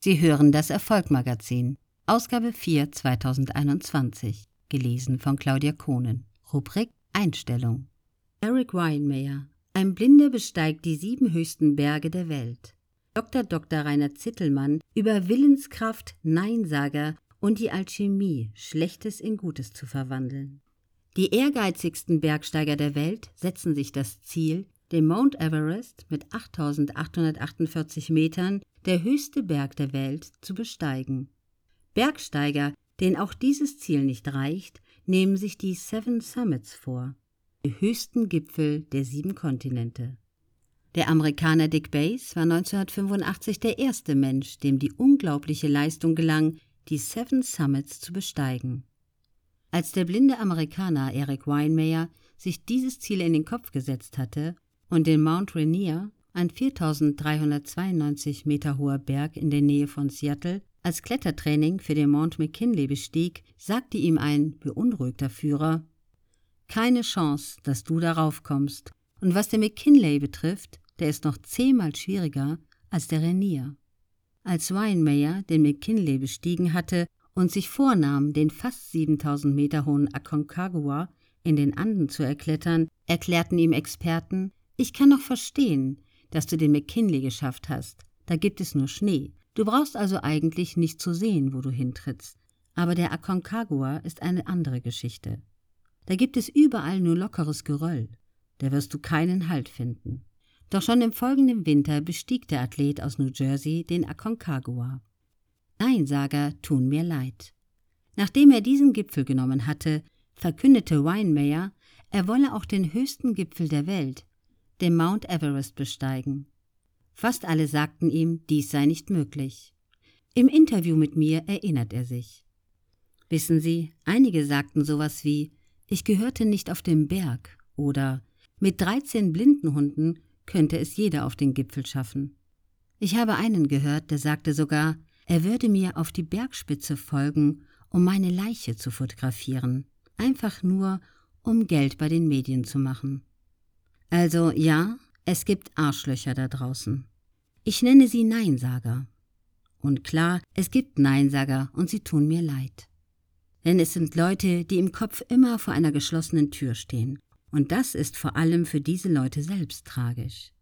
Sie hören das Erfolgmagazin, Ausgabe 4 2021, gelesen von Claudia Kohnen. Rubrik Einstellung. Eric Weinmeier. Ein Blinder besteigt die sieben höchsten Berge der Welt. Dr. Dr. Rainer Zittelmann über Willenskraft, Neinsager und die Alchemie, Schlechtes in Gutes zu verwandeln. Die ehrgeizigsten Bergsteiger der Welt setzen sich das Ziel, den Mount Everest mit 8848 Metern, der höchste Berg der Welt, zu besteigen. Bergsteiger, denen auch dieses Ziel nicht reicht, nehmen sich die Seven Summits vor, die höchsten Gipfel der sieben Kontinente. Der Amerikaner Dick Bass war 1985 der erste Mensch, dem die unglaubliche Leistung gelang, die Seven Summits zu besteigen. Als der blinde Amerikaner Eric Weinmeier sich dieses Ziel in den Kopf gesetzt hatte, und den Mount Rainier, ein 4392 Meter hoher Berg in der Nähe von Seattle, als Klettertraining für den Mount McKinley bestieg, sagte ihm ein beunruhigter Führer: Keine Chance, dass du darauf kommst. Und was der McKinley betrifft, der ist noch zehnmal schwieriger als der Rainier. Als Weinmeier den McKinley bestiegen hatte und sich vornahm, den fast 7000 Meter hohen Aconcagua in den Anden zu erklettern, erklärten ihm Experten, ich kann noch verstehen, dass du den McKinley geschafft hast. Da gibt es nur Schnee. Du brauchst also eigentlich nicht zu sehen, wo du hintrittst. Aber der Aconcagua ist eine andere Geschichte. Da gibt es überall nur lockeres Geröll. Da wirst du keinen Halt finden. Doch schon im folgenden Winter bestieg der Athlet aus New Jersey den Aconcagua. Neinsager tun mir leid. Nachdem er diesen Gipfel genommen hatte, verkündete Weinmeier, er wolle auch den höchsten Gipfel der Welt, den Mount Everest besteigen. Fast alle sagten ihm, dies sei nicht möglich. Im Interview mit mir erinnert er sich. Wissen Sie, einige sagten sowas wie, ich gehörte nicht auf den Berg oder mit 13 Blindenhunden könnte es jeder auf den Gipfel schaffen. Ich habe einen gehört, der sagte sogar, er würde mir auf die Bergspitze folgen, um meine Leiche zu fotografieren, einfach nur, um Geld bei den Medien zu machen. Also ja, es gibt Arschlöcher da draußen. Ich nenne sie Neinsager. Und klar, es gibt Neinsager und sie tun mir leid. Denn es sind Leute, die im Kopf immer vor einer geschlossenen Tür stehen. Und das ist vor allem für diese Leute selbst tragisch.